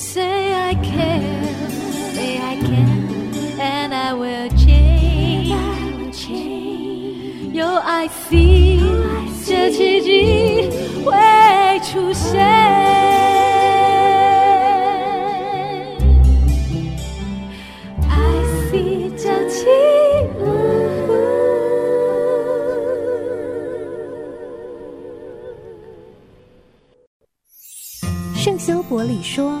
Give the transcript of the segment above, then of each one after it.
Say I can, say I can, and I will change. 有 I feel，这奇迹会出现。圣修伯里说：“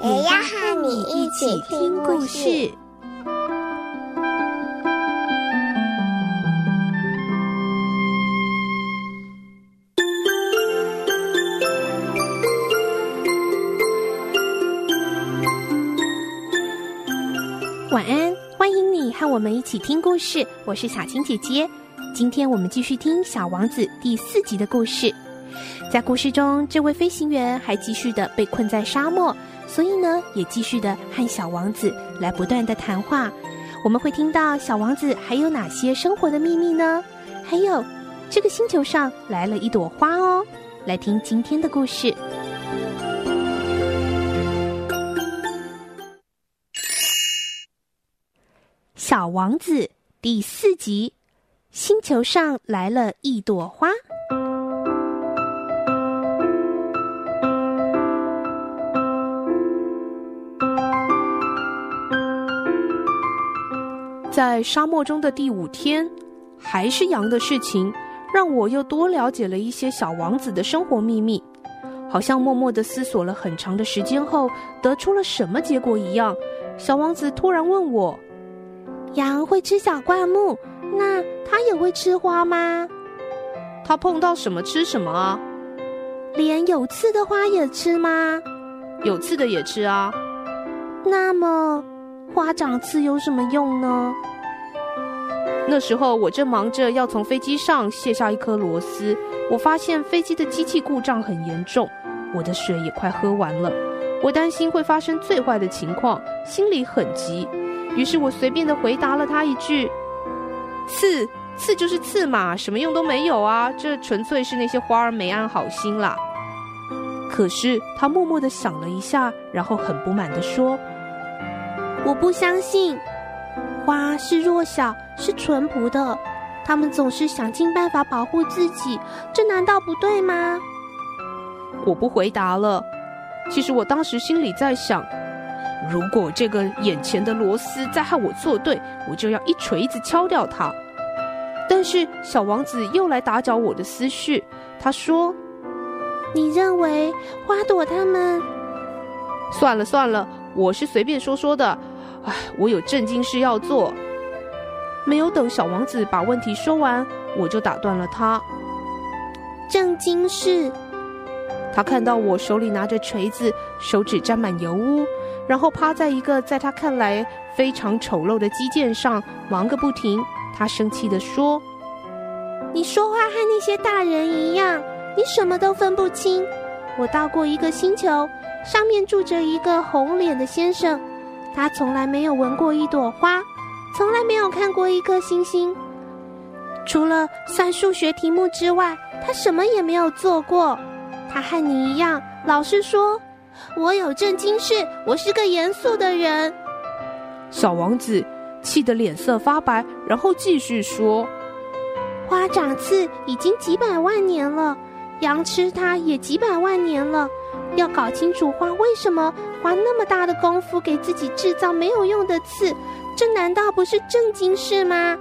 也要和你一起听故事。晚安，欢迎你和我们一起听故事。我是小青姐姐，今天我们继续听《小王子》第四集的故事。在故事中，这位飞行员还继续的被困在沙漠。所以呢，也继续的和小王子来不断的谈话。我们会听到小王子还有哪些生活的秘密呢？还有，这个星球上来了一朵花哦。来听今天的故事，《小王子》第四集：星球上来了一朵花。在沙漠中的第五天，还是羊的事情，让我又多了解了一些小王子的生活秘密。好像默默的思索了很长的时间后，得出了什么结果一样。小王子突然问我：“羊会吃小灌木，那它也会吃花吗？”“它碰到什么吃什么啊？”“连有刺的花也吃吗？”“有刺的也吃啊。”“那么。”花长刺有什么用呢？那时候我正忙着要从飞机上卸下一颗螺丝，我发现飞机的机器故障很严重，我的水也快喝完了，我担心会发生最坏的情况，心里很急。于是我随便的回答了他一句：“刺，刺就是刺嘛，什么用都没有啊，这纯粹是那些花儿没安好心啦。”可是他默默的想了一下，然后很不满的说。我不相信，花是弱小，是淳朴的，他们总是想尽办法保护自己，这难道不对吗？我不回答了。其实我当时心里在想，如果这个眼前的螺丝再和我作对，我就要一锤子敲掉它。但是小王子又来打搅我的思绪，他说：“你认为花朵他们……算了算了，我是随便说说的。”唉，我有正经事要做。没有等小王子把问题说完，我就打断了他。正经事？他看到我手里拿着锤子，手指沾满油污，然后趴在一个在他看来非常丑陋的机件上，忙个不停。他生气地说：“你说话和那些大人一样，你什么都分不清。我到过一个星球，上面住着一个红脸的先生。”他从来没有闻过一朵花，从来没有看过一颗星星。除了算数学题目之外，他什么也没有做过。他和你一样，老实说，我有正经事，我是个严肃的人。小王子气得脸色发白，然后继续说：“花长刺已经几百万年了，羊吃它也几百万年了。要搞清楚花为什么。”花那么大的功夫给自己制造没有用的刺，这难道不是正经事吗？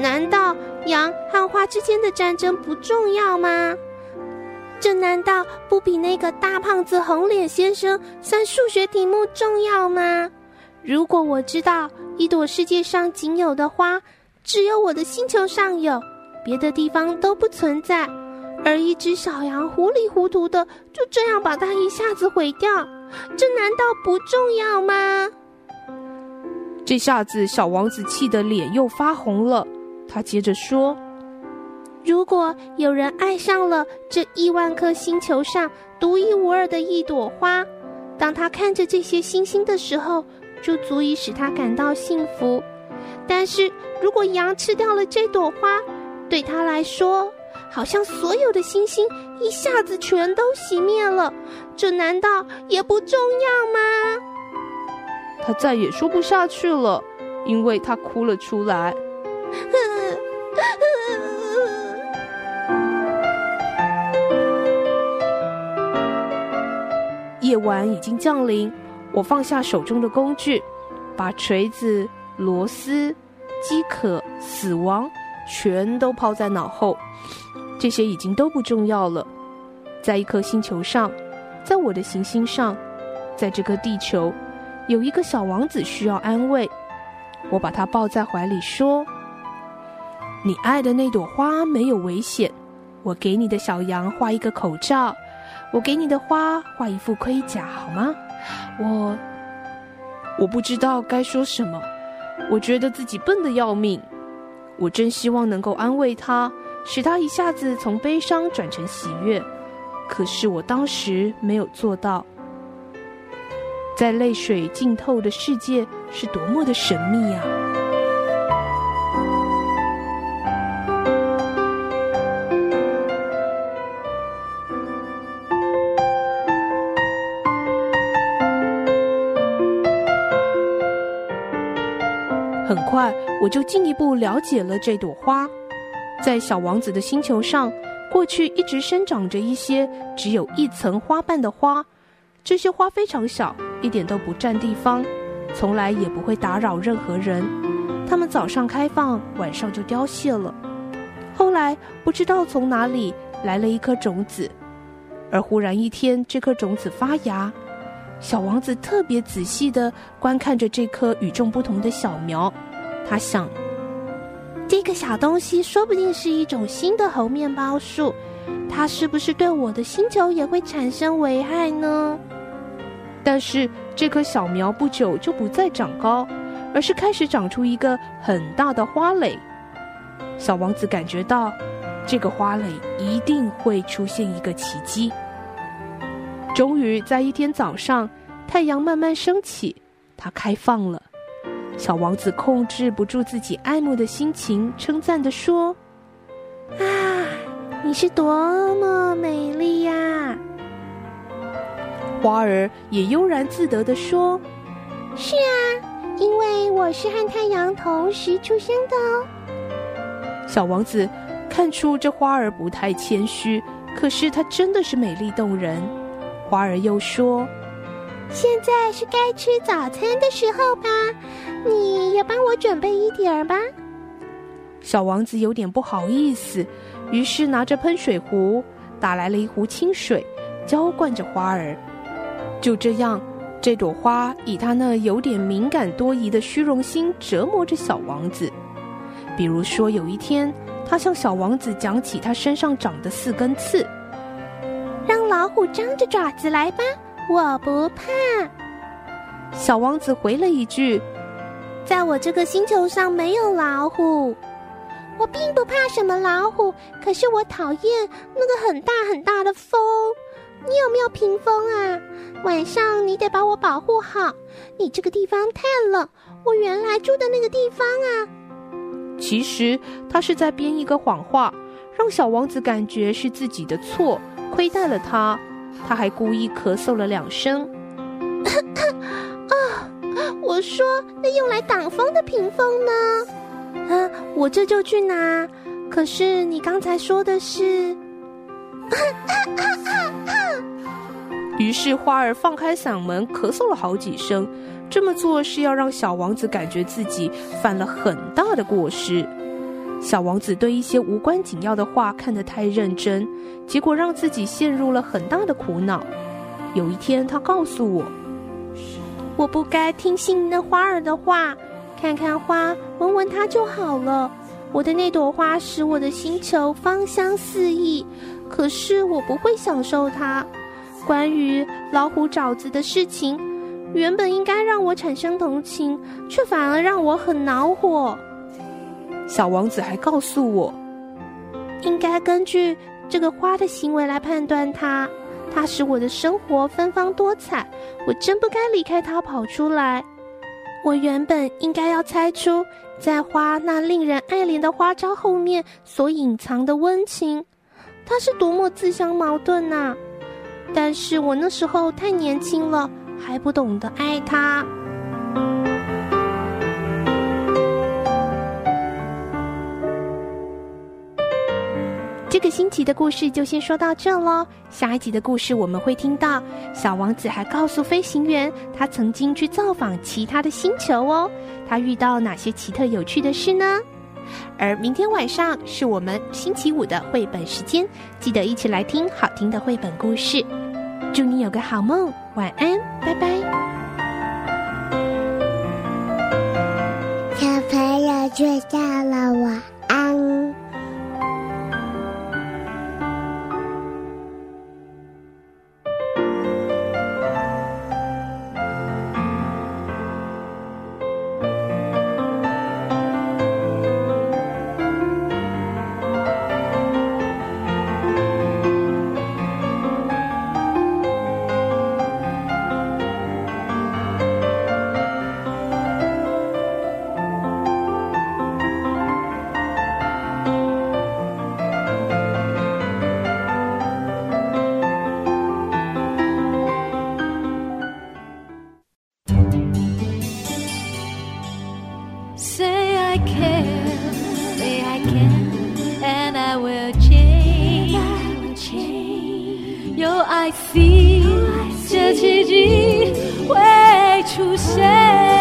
难道羊和花之间的战争不重要吗？这难道不比那个大胖子红脸先生算数学题目重要吗？如果我知道一朵世界上仅有的花只有我的星球上有，别的地方都不存在，而一只小羊糊里糊涂的就这样把它一下子毁掉。这难道不重要吗？这下子，小王子气得脸又发红了。他接着说：“如果有人爱上了这亿万颗星球上独一无二的一朵花，当他看着这些星星的时候，就足以使他感到幸福。但是如果羊吃掉了这朵花，对他来说，好像所有的星星一下子全都熄灭了。这难道也不重要吗？”他再也说不下去了，因为他哭了出来。夜晚已经降临，我放下手中的工具，把锤子、螺丝、饥渴、死亡全都抛在脑后。这些已经都不重要了。在一颗星球上，在我的行星上，在这个地球，有一个小王子需要安慰。我把他抱在怀里说。你爱的那朵花没有危险，我给你的小羊画一个口罩，我给你的花画一副盔甲，好吗？我我不知道该说什么，我觉得自己笨得要命。我真希望能够安慰他，使他一下子从悲伤转成喜悦，可是我当时没有做到。在泪水浸透的世界是多么的神秘啊！很快，我就进一步了解了这朵花。在小王子的星球上，过去一直生长着一些只有一层花瓣的花。这些花非常小，一点都不占地方，从来也不会打扰任何人。它们早上开放，晚上就凋谢了。后来，不知道从哪里来了一颗种子，而忽然一天，这颗种子发芽。小王子特别仔细地观看着这棵与众不同的小苗，他想：这个小东西说不定是一种新的猴面包树，它是不是对我的星球也会产生危害呢？但是这棵小苗不久就不再长高，而是开始长出一个很大的花蕾。小王子感觉到，这个花蕾一定会出现一个奇迹。终于在一天早上，太阳慢慢升起，它开放了。小王子控制不住自己爱慕的心情，称赞的说：“啊，你是多么美丽呀！”花儿也悠然自得的说：“是啊，因为我是和太阳同时出生的哦。”小王子看出这花儿不太谦虚，可是它真的是美丽动人。花儿又说：“现在是该吃早餐的时候吧，你也帮我准备一点儿吧。”小王子有点不好意思，于是拿着喷水壶打来了一壶清水，浇灌着花儿。就这样，这朵花以他那有点敏感多疑的虚荣心折磨着小王子。比如说，有一天，他向小王子讲起他身上长的四根刺。让老虎张着爪子来吧，我不怕。小王子回了一句：“在我这个星球上没有老虎，我并不怕什么老虎，可是我讨厌那个很大很大的风。你有没有屏风啊？晚上你得把我保护好。你这个地方太冷，我原来住的那个地方啊。”其实他是在编一个谎话，让小王子感觉是自己的错。亏待了他，他还故意咳嗽了两声。啊，我说那用来挡风的屏风呢？啊，我这就去拿。可是你刚才说的是……于是花儿放开嗓门咳嗽了好几声。这么做是要让小王子感觉自己犯了很大的过失。小王子对一些无关紧要的话看得太认真，结果让自己陷入了很大的苦恼。有一天，他告诉我：“我不该听信那花儿的话，看看花，闻闻它就好了。我的那朵花使我的星球芳香四溢，可是我不会享受它。关于老虎爪子的事情，原本应该让我产生同情，却反而让我很恼火。小王子还告诉我，应该根据这个花的行为来判断它。它使我的生活芬芳多彩，我真不该离开它跑出来。我原本应该要猜出，在花那令人爱怜的花招后面所隐藏的温情，它是多么自相矛盾呐、但是我那时候太年轻了，还不懂得爱它。这个星期的故事就先说到这喽。下一集的故事我们会听到，小王子还告诉飞行员，他曾经去造访其他的星球哦。他遇到哪些奇特有趣的事呢？而明天晚上是我们星期五的绘本时间，记得一起来听好听的绘本故事。祝你有个好梦，晚安，拜拜。小朋友睡觉了，晚有爱心这奇迹会出现。